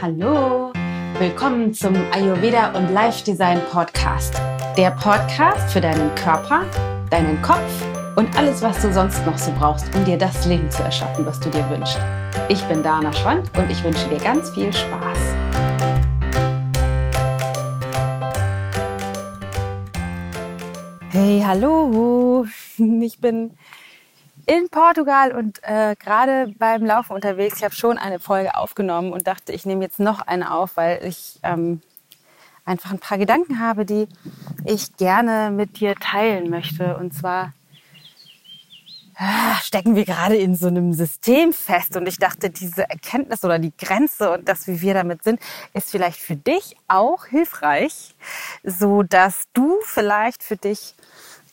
Hallo, willkommen zum Ayurveda und Life Design Podcast. Der Podcast für deinen Körper, deinen Kopf und alles, was du sonst noch so brauchst, um dir das Leben zu erschaffen, was du dir wünschst. Ich bin Dana Schwand und ich wünsche dir ganz viel Spaß. Hey, hallo, ich bin in Portugal und äh, gerade beim Laufen unterwegs. Ich habe schon eine Folge aufgenommen und dachte, ich nehme jetzt noch eine auf, weil ich ähm, einfach ein paar Gedanken habe, die ich gerne mit dir teilen möchte. Und zwar ah, stecken wir gerade in so einem System fest und ich dachte, diese Erkenntnis oder die Grenze und das, wie wir damit sind, ist vielleicht für dich auch hilfreich, so dass du vielleicht für dich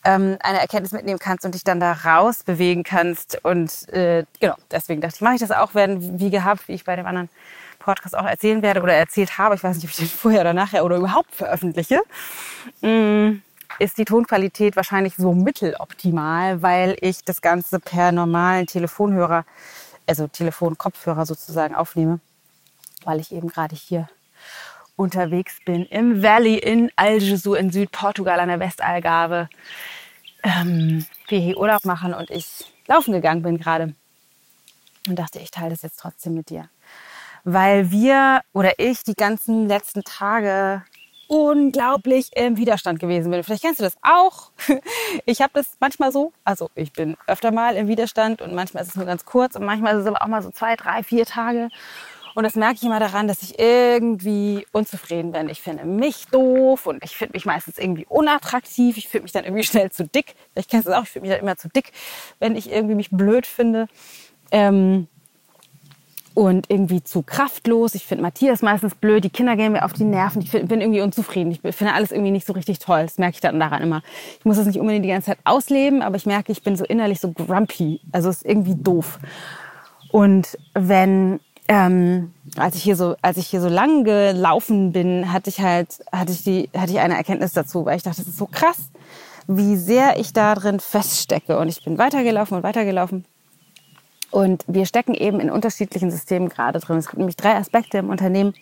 ähm, eine Erkenntnis mitnehmen kannst und dich dann da raus bewegen kannst. Und äh, genau, deswegen dachte ich, mache ich das auch, werden wie gehabt, wie ich bei dem anderen Podcast auch erzählen werde oder erzählt habe. Ich weiß nicht, ob ich den vorher oder nachher oder überhaupt veröffentliche. Mm, ist die Tonqualität wahrscheinlich so mitteloptimal, weil ich das Ganze per normalen Telefonhörer, also Telefonkopfhörer sozusagen aufnehme, weil ich eben gerade hier unterwegs bin im Valley in Algesur in Südportugal an der Westalgarve. Ähm, wir hier Urlaub machen und ich laufen gegangen bin gerade. Und dachte, ich teile das jetzt trotzdem mit dir. Weil wir oder ich die ganzen letzten Tage unglaublich im Widerstand gewesen bin. Vielleicht kennst du das auch. Ich habe das manchmal so. Also ich bin öfter mal im Widerstand und manchmal ist es nur ganz kurz und manchmal ist es aber auch mal so zwei, drei, vier Tage. Und das merke ich immer daran, dass ich irgendwie unzufrieden bin. Ich finde mich doof und ich finde mich meistens irgendwie unattraktiv. Ich fühle mich dann irgendwie schnell zu dick. Kennst du das auch, ich fühle mich dann immer zu dick, wenn ich irgendwie mich blöd finde. Ähm, und irgendwie zu kraftlos. Ich finde Matthias meistens blöd. Die Kinder gehen mir auf die Nerven. Ich bin irgendwie unzufrieden. Ich finde alles irgendwie nicht so richtig toll. Das merke ich dann daran immer. Ich muss das nicht unbedingt die ganze Zeit ausleben, aber ich merke, ich bin so innerlich so grumpy. Also es ist irgendwie doof. Und wenn ähm, als ich hier so, als ich hier so lang gelaufen bin, hatte ich halt, hatte ich die, hatte ich eine Erkenntnis dazu, weil ich dachte, das ist so krass, wie sehr ich da drin feststecke. Und ich bin weitergelaufen und weitergelaufen. Und wir stecken eben in unterschiedlichen Systemen gerade drin. Es gibt nämlich drei Aspekte im Unternehmen,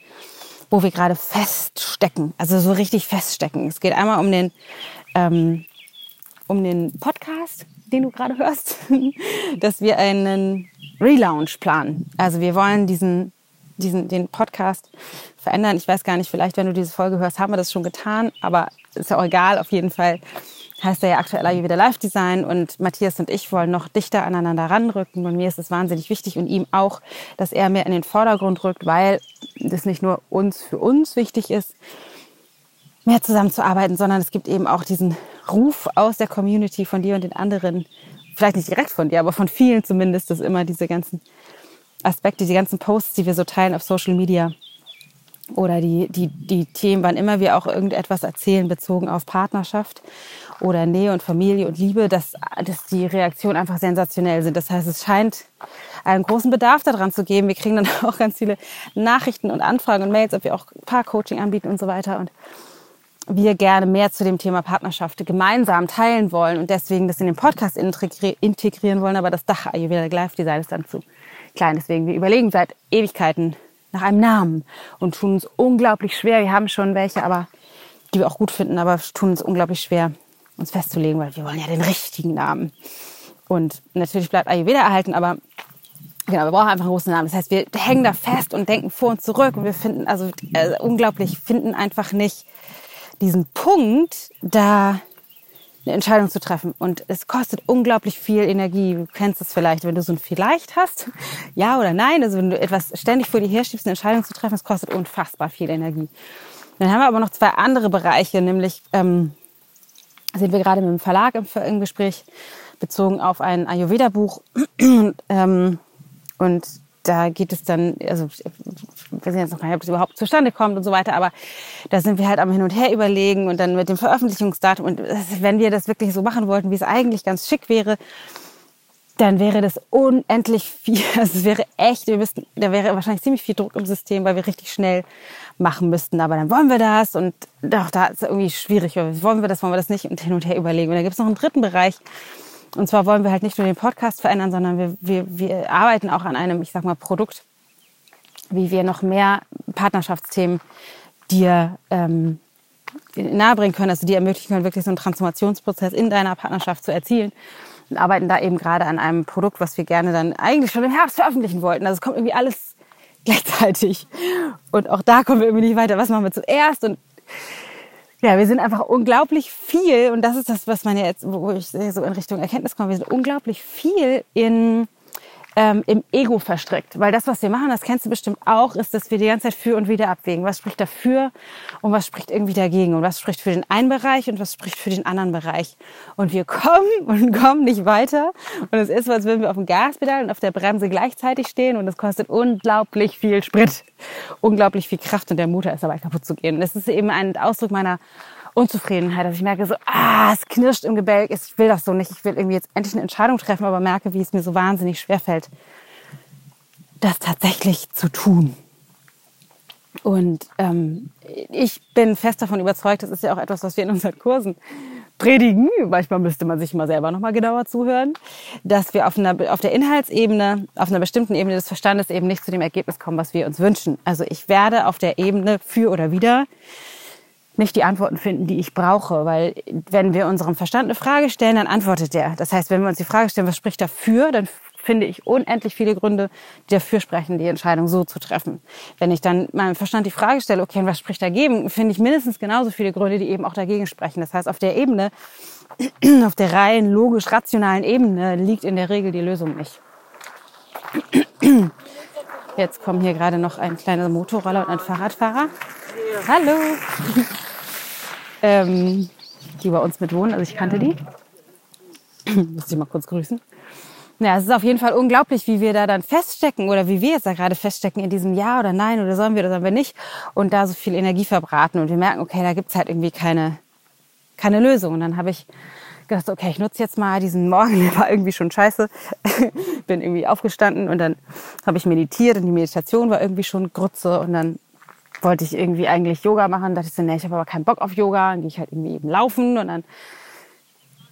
wo wir gerade feststecken, also so richtig feststecken. Es geht einmal um den, ähm, um den Podcast, den du gerade hörst, dass wir einen Relaunch planen. Also wir wollen diesen, diesen, den Podcast verändern. Ich weiß gar nicht, vielleicht, wenn du diese Folge hörst, haben wir das schon getan, aber ist ja auch egal. Auf jeden Fall heißt er ja aktuell wieder Live Design und Matthias und ich wollen noch dichter aneinander ranrücken und mir ist es wahnsinnig wichtig und ihm auch, dass er mehr in den Vordergrund rückt, weil das nicht nur uns für uns wichtig ist, mehr zusammenzuarbeiten, sondern es gibt eben auch diesen Ruf aus der Community von dir und den anderen, vielleicht nicht direkt von dir, aber von vielen zumindest, dass immer diese ganzen Aspekte, die ganzen Posts, die wir so teilen auf Social Media oder die, die, die Themen, wann immer wir auch irgendetwas erzählen, bezogen auf Partnerschaft oder Nähe und Familie und Liebe, dass, dass die Reaktionen einfach sensationell sind. Das heißt, es scheint einen großen Bedarf daran zu geben. Wir kriegen dann auch ganz viele Nachrichten und Anfragen und Mails, ob wir auch Paar-Coaching anbieten und so weiter. Und wir gerne mehr zu dem Thema Partnerschaft gemeinsam teilen wollen und deswegen das in den Podcast integrieren wollen, aber das Dach Ayurveda Live Design ist dann zu klein. Deswegen, wir überlegen seit Ewigkeiten nach einem Namen und tun uns unglaublich schwer. Wir haben schon welche, aber die wir auch gut finden, aber tun uns unglaublich schwer, uns festzulegen, weil wir wollen ja den richtigen Namen. Und natürlich bleibt Ayurveda erhalten, aber genau, wir brauchen einfach einen großen Namen. Das heißt, wir hängen da fest und denken vor und zurück und wir finden, also äh, unglaublich, finden einfach nicht diesen Punkt, da eine Entscheidung zu treffen. Und es kostet unglaublich viel Energie. Du kennst es vielleicht, wenn du so ein Vielleicht hast, ja oder nein. Also wenn du etwas ständig vor dir herschiebst, eine Entscheidung zu treffen, es kostet unfassbar viel Energie. Dann haben wir aber noch zwei andere Bereiche, nämlich ähm, sind wir gerade mit dem Verlag im, im Gespräch bezogen auf ein Ayurveda-Buch. ähm, und da geht es dann, also ich weiß jetzt noch gar nicht, ob das überhaupt zustande kommt und so weiter, aber da sind wir halt am Hin und Her überlegen und dann mit dem Veröffentlichungsdatum und wenn wir das wirklich so machen wollten, wie es eigentlich ganz schick wäre, dann wäre das unendlich viel, also es wäre echt, wir müssten, da wäre wahrscheinlich ziemlich viel Druck im System, weil wir richtig schnell machen müssten, aber dann wollen wir das und doch, da ist es irgendwie schwierig, wollen wir das, wollen wir das nicht und hin und her überlegen. Und da gibt es noch einen dritten Bereich, und zwar wollen wir halt nicht nur den Podcast verändern, sondern wir, wir, wir arbeiten auch an einem, ich sag mal, Produkt, wie wir noch mehr Partnerschaftsthemen dir ähm, nahebringen können, also dir ermöglichen können, wirklich so einen Transformationsprozess in deiner Partnerschaft zu erzielen. Und arbeiten da eben gerade an einem Produkt, was wir gerne dann eigentlich schon im Herbst veröffentlichen wollten. Also es kommt irgendwie alles gleichzeitig. Und auch da kommen wir irgendwie nicht weiter. Was machen wir zuerst? Und ja, wir sind einfach unglaublich viel, und das ist das, was man jetzt, wo ich so in Richtung Erkenntnis komme, wir sind unglaublich viel in ähm, im Ego verstrickt. Weil das, was wir machen, das kennst du bestimmt auch, ist, dass wir die ganze Zeit für und wieder abwägen. Was spricht dafür und was spricht irgendwie dagegen? Und was spricht für den einen Bereich und was spricht für den anderen Bereich? Und wir kommen und kommen nicht weiter. Und es ist als würden wir auf dem Gaspedal und auf der Bremse gleichzeitig stehen. Und es kostet unglaublich viel Sprit, unglaublich viel Kraft. Und der Motor ist dabei kaputt zu gehen. Das ist eben ein Ausdruck meiner Unzufriedenheit, dass ich merke so, ah, es knirscht im Gebälk, ich will das so nicht, ich will irgendwie jetzt endlich eine Entscheidung treffen, aber merke, wie es mir so wahnsinnig schwer fällt, das tatsächlich zu tun. Und ähm, ich bin fest davon überzeugt, das ist ja auch etwas, was wir in unseren Kursen predigen. Manchmal müsste man sich mal selber noch mal genauer zuhören, dass wir auf, einer, auf der Inhaltsebene, auf einer bestimmten Ebene des Verstandes eben nicht zu dem Ergebnis kommen, was wir uns wünschen. Also ich werde auf der Ebene für oder wieder nicht die Antworten finden, die ich brauche. Weil wenn wir unserem Verstand eine Frage stellen, dann antwortet der. Das heißt, wenn wir uns die Frage stellen, was spricht dafür, dann finde ich unendlich viele Gründe, die dafür sprechen, die Entscheidung so zu treffen. Wenn ich dann meinem Verstand die Frage stelle, okay, was spricht dagegen, finde ich mindestens genauso viele Gründe, die eben auch dagegen sprechen. Das heißt, auf der Ebene, auf der rein logisch rationalen Ebene liegt in der Regel die Lösung nicht. Jetzt kommen hier gerade noch ein kleiner Motorroller und ein Fahrradfahrer. Hallo! ähm, die bei uns mit wohnen. Also ich kannte die. Muss ich mal kurz grüßen. Ja, es ist auf jeden Fall unglaublich, wie wir da dann feststecken oder wie wir jetzt da gerade feststecken in diesem Ja oder Nein oder sollen wir oder sollen wir nicht und da so viel Energie verbraten und wir merken, okay, da gibt's halt irgendwie keine, keine Lösung. Und dann habe ich gedacht, okay, ich nutze jetzt mal diesen Morgen, der war irgendwie schon scheiße. Bin irgendwie aufgestanden und dann habe ich meditiert und die Meditation war irgendwie schon Grütze und dann wollte ich irgendwie eigentlich Yoga machen. Dachte ich so, nee, ich habe aber keinen Bock auf Yoga. Dann gehe ich halt irgendwie eben laufen und dann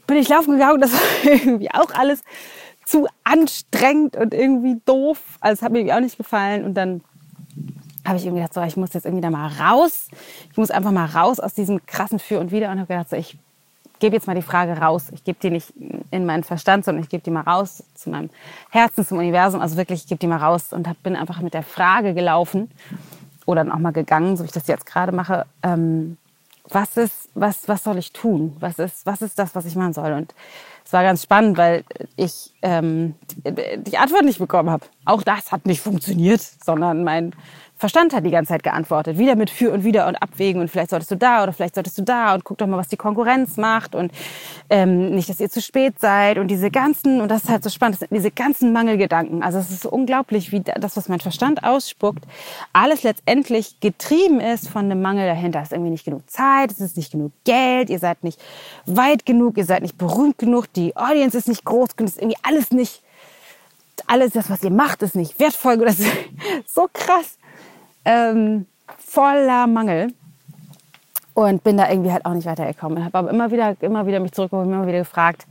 bin ich laufen gegangen. Das war irgendwie auch alles zu anstrengend und irgendwie doof. Also es hat mir auch nicht gefallen. Und dann habe ich irgendwie gedacht, so, ich muss jetzt irgendwie da mal raus. Ich muss einfach mal raus aus diesem krassen Für und Wider und habe gedacht, so, ich gebe jetzt mal die Frage raus. Ich gebe die nicht in meinen Verstand, sondern ich gebe die mal raus zu meinem Herzen, zum Universum. Also wirklich, ich gebe die mal raus und hab, bin einfach mit der Frage gelaufen oder auch mal gegangen, so wie ich das jetzt gerade mache. Ähm, was ist, was, was soll ich tun? Was ist, was ist das, was ich machen soll? Und es war ganz spannend, weil ich ähm, die Antwort nicht bekommen habe. Auch das hat nicht funktioniert, sondern mein Verstand hat die ganze Zeit geantwortet. Wieder mit für und wieder und abwägen und vielleicht solltest du da oder vielleicht solltest du da und guck doch mal, was die Konkurrenz macht und ähm, nicht, dass ihr zu spät seid und diese ganzen, und das ist halt so spannend, diese ganzen Mangelgedanken. Also es ist so unglaublich, wie das, was mein Verstand ausspuckt, alles letztendlich getrieben ist von einem Mangel dahinter. Es ist irgendwie nicht genug Zeit, es ist nicht genug Geld, ihr seid nicht weit genug, ihr seid nicht berühmt genug, die Audience ist nicht groß genug, ist irgendwie alles nicht alles das, was ihr macht, ist nicht wertvoll. Das ist so krass ähm, voller Mangel und bin da irgendwie halt auch nicht weitergekommen. Habe aber immer wieder, immer wieder mich zurückgeholt, immer wieder gefragt,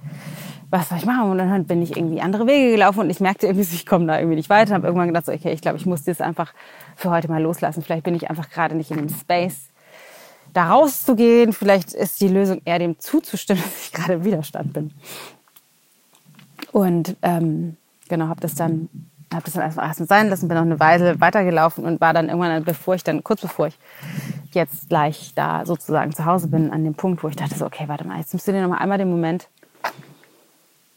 was soll ich machen? Und dann bin ich irgendwie andere Wege gelaufen und ich merkte irgendwie, ich komme da irgendwie nicht weiter. Habe irgendwann gedacht, so, okay, ich glaube, ich muss das einfach für heute mal loslassen. Vielleicht bin ich einfach gerade nicht in dem Space, da rauszugehen. Vielleicht ist die Lösung eher dem zuzustimmen, dass ich gerade im Widerstand bin. Und ähm, genau, habe das dann habe das dann erstmal erst sein lassen, bin noch eine Weile weitergelaufen und war dann irgendwann, bevor ich dann, kurz bevor ich jetzt gleich da sozusagen zu Hause bin, an dem Punkt, wo ich dachte so, okay, warte mal, jetzt nimmst du dir noch mal einmal den Moment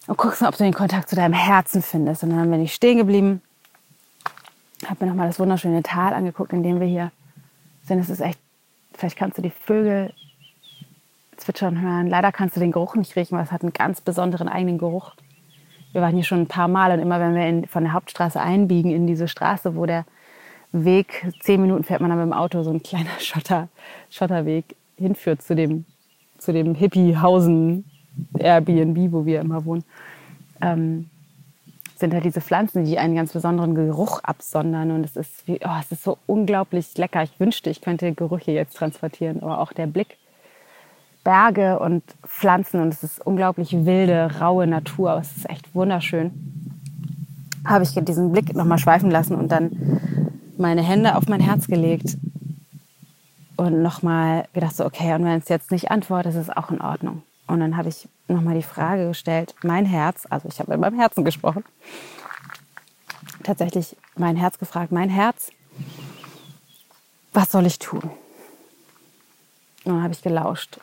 und guckst mal, ob du den Kontakt zu deinem Herzen findest. Und dann bin ich stehen geblieben, habe mir noch mal das wunderschöne Tal angeguckt, in dem wir hier sind. Es ist echt, vielleicht kannst du die Vögel zwitschern hören. Leider kannst du den Geruch nicht riechen, weil es hat einen ganz besonderen eigenen Geruch wir waren hier schon ein paar Mal und immer wenn wir in, von der Hauptstraße einbiegen in diese Straße, wo der Weg, zehn Minuten fährt man dann mit dem Auto, so ein kleiner Schotter, Schotterweg hinführt zu dem, zu dem Hippie-Hausen Airbnb, wo wir immer wohnen, ähm, sind halt diese Pflanzen, die einen ganz besonderen Geruch absondern. Und es ist, wie, oh, es ist so unglaublich lecker. Ich wünschte, ich könnte Gerüche jetzt transportieren, aber auch der Blick Berge und Pflanzen und es ist unglaublich wilde, raue Natur. Aber es ist echt wunderschön. Habe ich diesen Blick nochmal schweifen lassen und dann meine Hände auf mein Herz gelegt und nochmal gedacht, so, okay, und wenn es jetzt nicht antwortet, ist es auch in Ordnung. Und dann habe ich nochmal die Frage gestellt, mein Herz, also ich habe mit meinem Herzen gesprochen, tatsächlich mein Herz gefragt, mein Herz, was soll ich tun? Und dann habe ich gelauscht.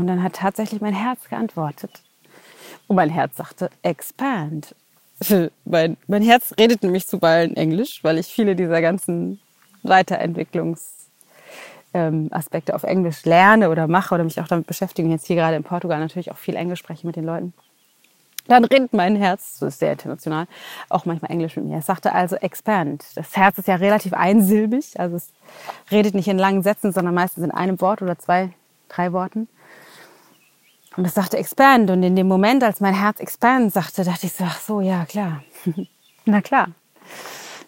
Und dann hat tatsächlich mein Herz geantwortet. Und mein Herz sagte, expand. Mein, mein Herz redet nämlich zuweilen Englisch, weil ich viele dieser ganzen Weiterentwicklungs- ähm, auf Englisch lerne oder mache oder mich auch damit beschäftige, jetzt hier gerade in Portugal natürlich auch viel Englisch spreche mit den Leuten, dann redet mein Herz, so ist sehr international, auch manchmal Englisch mit mir. Es sagte also expand. Das Herz ist ja relativ einsilbig, also es redet nicht in langen Sätzen, sondern meistens in einem Wort oder zwei, drei Worten. Und es sagte expand. Und in dem Moment, als mein Herz expand sagte, dachte ich so, ach so, ja, klar. Na klar.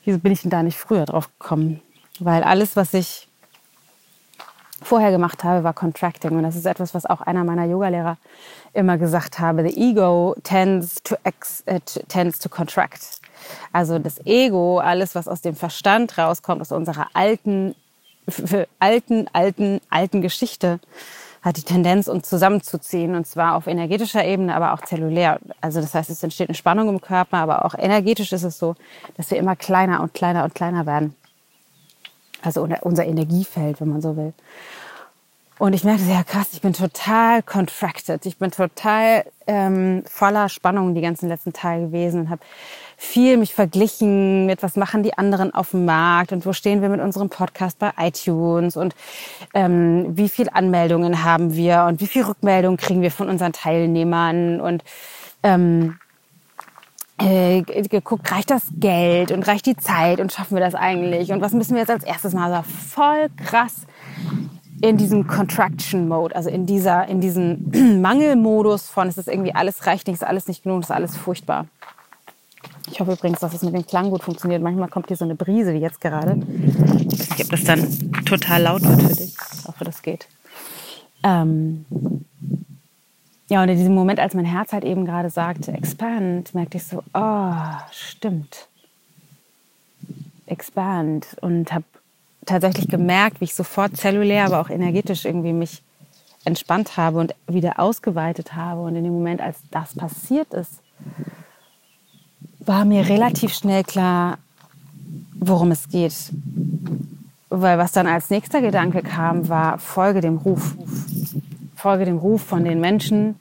Wieso bin ich denn da nicht früher drauf gekommen? Weil alles, was ich vorher gemacht habe, war Contracting. Und das ist etwas, was auch einer meiner Yogalehrer immer gesagt habe. The ego tends to, ex, äh, tends to contract. Also das Ego, alles, was aus dem Verstand rauskommt, aus unserer alten, alten, alten, alten Geschichte, hat die Tendenz, uns zusammenzuziehen. Und zwar auf energetischer Ebene, aber auch zellulär. Also das heißt, es entsteht eine Spannung im Körper, aber auch energetisch ist es so, dass wir immer kleiner und kleiner und kleiner werden. Also unser Energiefeld, wenn man so will. Und ich merkte, ja krass, ich bin total contracted. Ich bin total ähm, voller Spannung die ganzen letzten Tage gewesen und habe viel mich verglichen mit, was machen die anderen auf dem Markt und wo stehen wir mit unserem Podcast bei iTunes und ähm, wie viele Anmeldungen haben wir und wie viel Rückmeldungen kriegen wir von unseren Teilnehmern und ähm, äh, geguckt, reicht das Geld und reicht die Zeit und schaffen wir das eigentlich und was müssen wir jetzt als erstes mal? Also voll krass in diesem Contraction Mode, also in dieser, in diesem Mangelmodus von, es ist irgendwie alles reicht nicht, ist alles nicht genug, ist alles furchtbar. Ich hoffe übrigens, dass es mit dem Klang gut funktioniert. Manchmal kommt hier so eine Brise wie jetzt gerade. Ich weiß nicht, ob das dann total laut wird für dich. Ich hoffe, das geht. Ähm, ja, und in diesem Moment, als mein Herz halt eben gerade sagte, expand, merkte ich so, oh, stimmt. Expand. Und habe tatsächlich gemerkt, wie ich sofort zellulär, aber auch energetisch irgendwie mich entspannt habe und wieder ausgeweitet habe. Und in dem Moment, als das passiert ist, war mir relativ schnell klar, worum es geht. Weil was dann als nächster Gedanke kam, war, folge dem Ruf. Folge dem Ruf von den Menschen,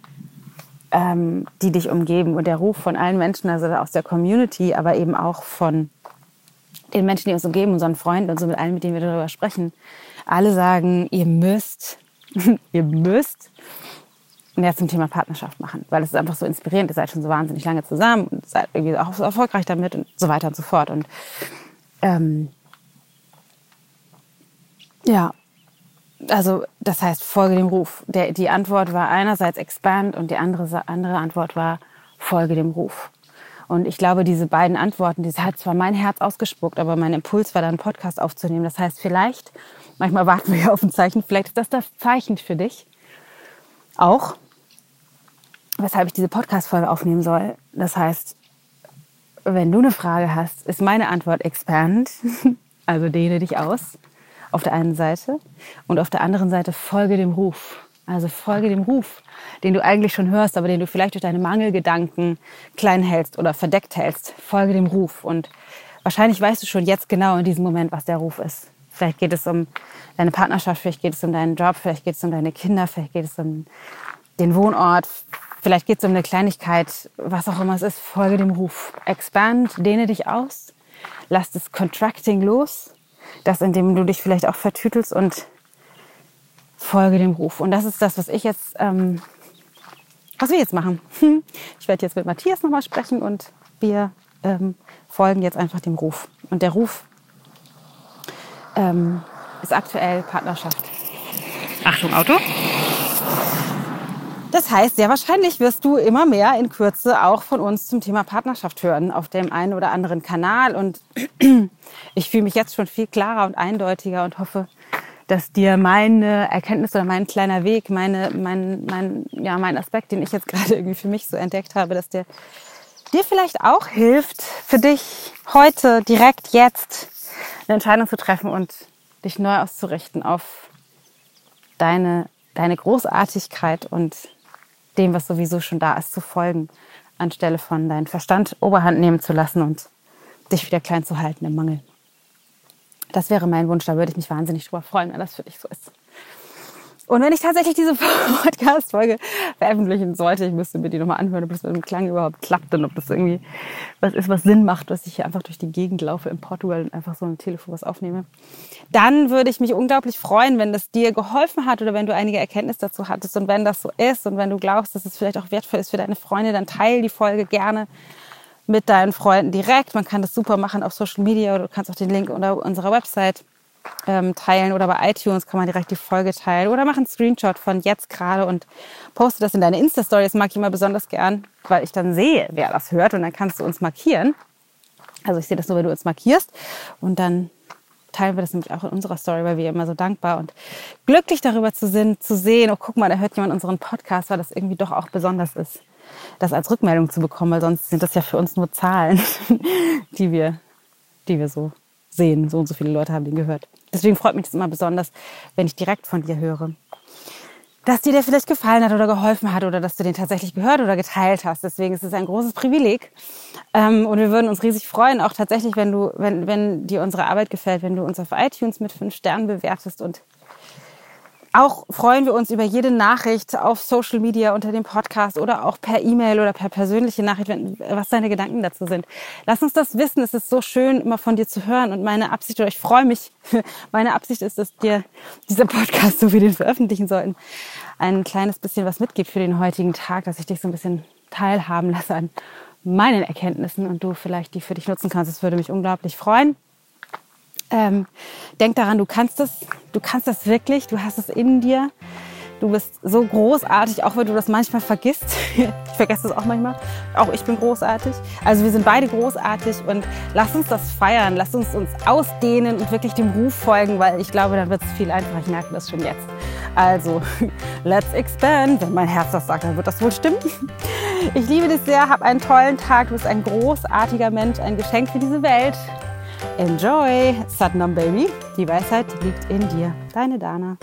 ähm, die dich umgeben. Und der Ruf von allen Menschen, also aus der Community, aber eben auch von den Menschen, die uns umgeben, unseren Freunden und so mit allen, mit denen wir darüber sprechen. Alle sagen, ihr müsst, ihr müsst mehr zum Thema Partnerschaft machen, weil es ist einfach so inspirierend. Ihr seid schon so wahnsinnig lange zusammen und seid irgendwie auch so erfolgreich damit und so weiter und so fort. Und ähm, ja, also das heißt, folge dem Ruf. Der, die Antwort war einerseits expand und die andere, andere Antwort war folge dem Ruf. Und ich glaube, diese beiden Antworten, das hat zwar mein Herz ausgespuckt, aber mein Impuls war dann, einen Podcast aufzunehmen. Das heißt, vielleicht, manchmal warten wir ja auf ein Zeichen, vielleicht ist das das Zeichen für dich. Auch, weshalb ich diese Podcast-Folge aufnehmen soll. Das heißt, wenn du eine Frage hast, ist meine Antwort expand, also dehne dich aus auf der einen Seite und auf der anderen Seite folge dem Ruf. Also folge dem Ruf, den du eigentlich schon hörst, aber den du vielleicht durch deine Mangelgedanken klein hältst oder verdeckt hältst. Folge dem Ruf. Und wahrscheinlich weißt du schon jetzt genau in diesem Moment, was der Ruf ist. Vielleicht geht es um deine Partnerschaft, vielleicht geht es um deinen Job, vielleicht geht es um deine Kinder, vielleicht geht es um den Wohnort, vielleicht geht es um eine Kleinigkeit, was auch immer es ist. Folge dem Ruf. Expand, dehne dich aus, lass das Contracting los das, in dem du dich vielleicht auch vertütelst und folge dem Ruf. Und das ist das, was ich jetzt, ähm, was wir jetzt machen. Ich werde jetzt mit Matthias nochmal sprechen und wir ähm, folgen jetzt einfach dem Ruf. Und der Ruf ähm, ist aktuell Partnerschaft. Achtung, Auto. Das heißt, sehr wahrscheinlich wirst du immer mehr in Kürze auch von uns zum Thema Partnerschaft hören auf dem einen oder anderen Kanal. Und ich fühle mich jetzt schon viel klarer und eindeutiger und hoffe, dass dir meine Erkenntnis oder mein kleiner Weg, meine, mein, mein, ja, mein Aspekt, den ich jetzt gerade irgendwie für mich so entdeckt habe, dass der dir vielleicht auch hilft, für dich heute, direkt jetzt eine Entscheidung zu treffen und dich neu auszurichten auf deine, deine Großartigkeit und dem, was sowieso schon da ist, zu folgen, anstelle von deinen Verstand Oberhand nehmen zu lassen und dich wieder klein zu halten im Mangel. Das wäre mein Wunsch, da würde ich mich wahnsinnig drüber freuen, wenn das für dich so ist. Und wenn ich tatsächlich diese Podcast-Folge veröffentlichen sollte, ich müsste mir die nochmal anhören, ob das mit dem Klang überhaupt klappt und ob das irgendwie was ist, was Sinn macht, dass ich hier einfach durch die Gegend laufe in Portugal und einfach so ein Telefon was aufnehme. Dann würde ich mich unglaublich freuen, wenn das dir geholfen hat oder wenn du einige Erkenntnisse dazu hattest und wenn das so ist und wenn du glaubst, dass es vielleicht auch wertvoll ist für deine Freunde, dann teile die Folge gerne mit deinen Freunden direkt. Man kann das super machen auf Social Media oder du kannst auch den Link unter unserer Website ähm, teilen oder bei iTunes kann man direkt die Folge teilen oder mach einen Screenshot von jetzt gerade und poste das in deine Insta-Story. Das mag ich immer besonders gern, weil ich dann sehe, wer das hört und dann kannst du uns markieren. Also ich sehe das nur, wenn du uns markierst und dann teilen wir das nämlich auch in unserer Story, weil wir immer so dankbar und glücklich darüber zu sind, zu sehen, oh guck mal, da hört jemand unseren Podcast, weil das irgendwie doch auch besonders ist, das als Rückmeldung zu bekommen, weil sonst sind das ja für uns nur Zahlen, die wir, die wir so sehen. So und so viele Leute haben den gehört. Deswegen freut mich das immer besonders, wenn ich direkt von dir höre. Dass dir der vielleicht gefallen hat oder geholfen hat oder dass du den tatsächlich gehört oder geteilt hast. Deswegen ist es ein großes Privileg. Ähm, und wir würden uns riesig freuen, auch tatsächlich, wenn du, wenn, wenn dir unsere Arbeit gefällt, wenn du uns auf iTunes mit fünf Sternen bewertest und auch freuen wir uns über jede Nachricht auf Social Media unter dem Podcast oder auch per E-Mail oder per persönliche Nachricht, was deine Gedanken dazu sind. Lass uns das wissen. Es ist so schön, immer von dir zu hören. Und meine Absicht, oder ich freue mich, meine Absicht ist, dass dir dieser Podcast, so wie den veröffentlichen sollten, ein kleines bisschen was mitgibt für den heutigen Tag, dass ich dich so ein bisschen teilhaben lasse an meinen Erkenntnissen und du vielleicht die für dich nutzen kannst. Das würde mich unglaublich freuen. Ähm, denk daran, du kannst das, du kannst das wirklich, du hast es in dir. Du bist so großartig, auch wenn du das manchmal vergisst. ich vergesse das auch manchmal. Auch ich bin großartig. Also wir sind beide großartig und lass uns das feiern. Lass uns uns ausdehnen und wirklich dem Ruf folgen, weil ich glaube, dann wird es viel einfacher. Ich merke das schon jetzt. Also, let's expand. Wenn mein Herz das sagt, dann wird das wohl stimmen. Ich liebe dich sehr, hab einen tollen Tag. Du bist ein großartiger Mensch, ein Geschenk für diese Welt. Enjoy! Satnam Baby, die Weisheit liegt in dir. Deine Dana.